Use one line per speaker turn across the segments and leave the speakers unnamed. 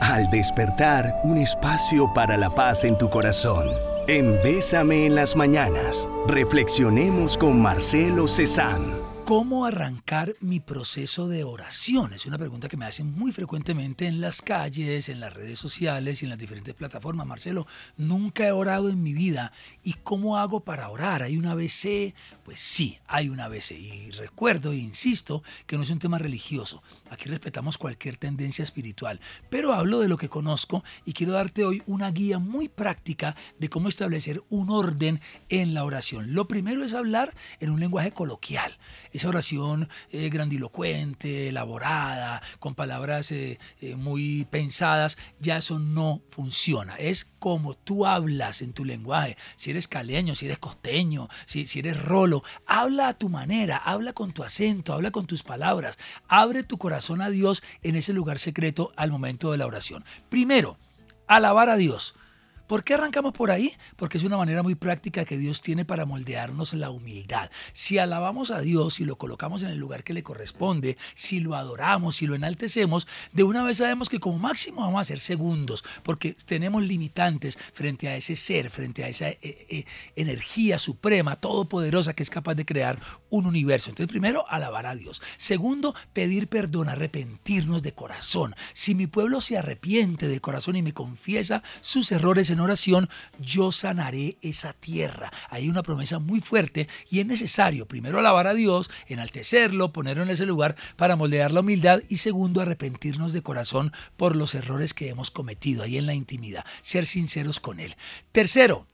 al despertar, un espacio para la paz en tu corazón. En Bésame en las mañanas, reflexionemos con Marcelo Cezanne.
¿Cómo arrancar mi proceso de oración? Es una pregunta que me hacen muy frecuentemente en las calles, en las redes sociales y en las diferentes plataformas. Marcelo, nunca he orado en mi vida. ¿Y cómo hago para orar? ¿Hay una ABC? Pues sí, hay una ABC. Y recuerdo e insisto que no es un tema religioso. Aquí respetamos cualquier tendencia espiritual. Pero hablo de lo que conozco y quiero darte hoy una guía muy práctica de cómo establecer un orden en la oración. Lo primero es hablar en un lenguaje coloquial esa oración eh, grandilocuente, elaborada, con palabras eh, eh, muy pensadas, ya eso no funciona. Es como tú hablas en tu lenguaje. Si eres caleño, si eres costeño, si, si eres rolo, habla a tu manera, habla con tu acento, habla con tus palabras. Abre tu corazón a Dios en ese lugar secreto al momento de la oración. Primero, alabar a Dios. ¿Por qué arrancamos por ahí? Porque es una manera muy práctica que Dios tiene para moldearnos la humildad. Si alabamos a Dios, si lo colocamos en el lugar que le corresponde, si lo adoramos, si lo enaltecemos, de una vez sabemos que como máximo vamos a ser segundos, porque tenemos limitantes frente a ese ser, frente a esa eh, eh, energía suprema, todopoderosa que es capaz de crear un universo. Entonces, primero, alabar a Dios. Segundo, pedir perdón, arrepentirnos de corazón. Si mi pueblo se arrepiente de corazón y me confiesa sus errores, en oración, yo sanaré esa tierra. Hay una promesa muy fuerte y es necesario primero alabar a Dios, enaltecerlo, ponerlo en ese lugar para moldear la humildad y segundo arrepentirnos de corazón por los errores que hemos cometido ahí en la intimidad, ser sinceros con Él. Tercero,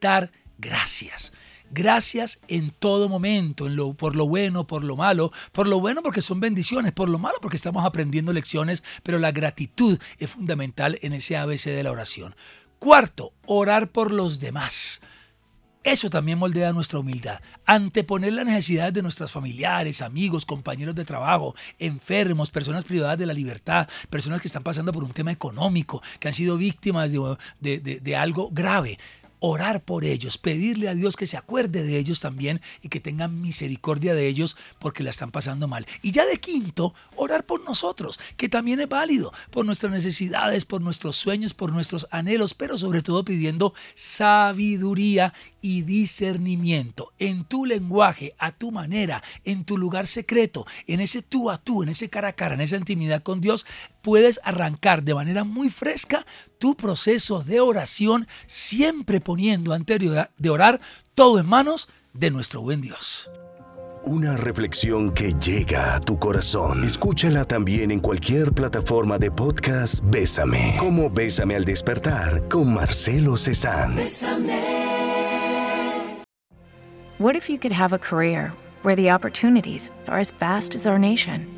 dar gracias. Gracias en todo momento, por lo bueno, por lo malo. Por lo bueno porque son bendiciones, por lo malo porque estamos aprendiendo lecciones, pero la gratitud es fundamental en ese ABC de la oración. Cuarto, orar por los demás. Eso también moldea nuestra humildad. Anteponer las necesidades de nuestros familiares, amigos, compañeros de trabajo, enfermos, personas privadas de la libertad, personas que están pasando por un tema económico, que han sido víctimas de, de algo grave orar por ellos, pedirle a Dios que se acuerde de ellos también y que tenga misericordia de ellos porque la están pasando mal. Y ya de quinto, orar por nosotros, que también es válido, por nuestras necesidades, por nuestros sueños, por nuestros anhelos, pero sobre todo pidiendo sabiduría y discernimiento en tu lenguaje, a tu manera, en tu lugar secreto, en ese tú a tú, en ese cara a cara, en esa intimidad con Dios, puedes arrancar de manera muy fresca tu proceso de oración, siempre poniendo anterior de orar todo en manos de nuestro buen Dios.
Una reflexión que llega a tu corazón. Escúchala también en cualquier plataforma de podcast Bésame. Como Bésame al despertar con Marcelo Cezanne. Bésame.
What if you could have a career where the opportunities are as vast as our nation,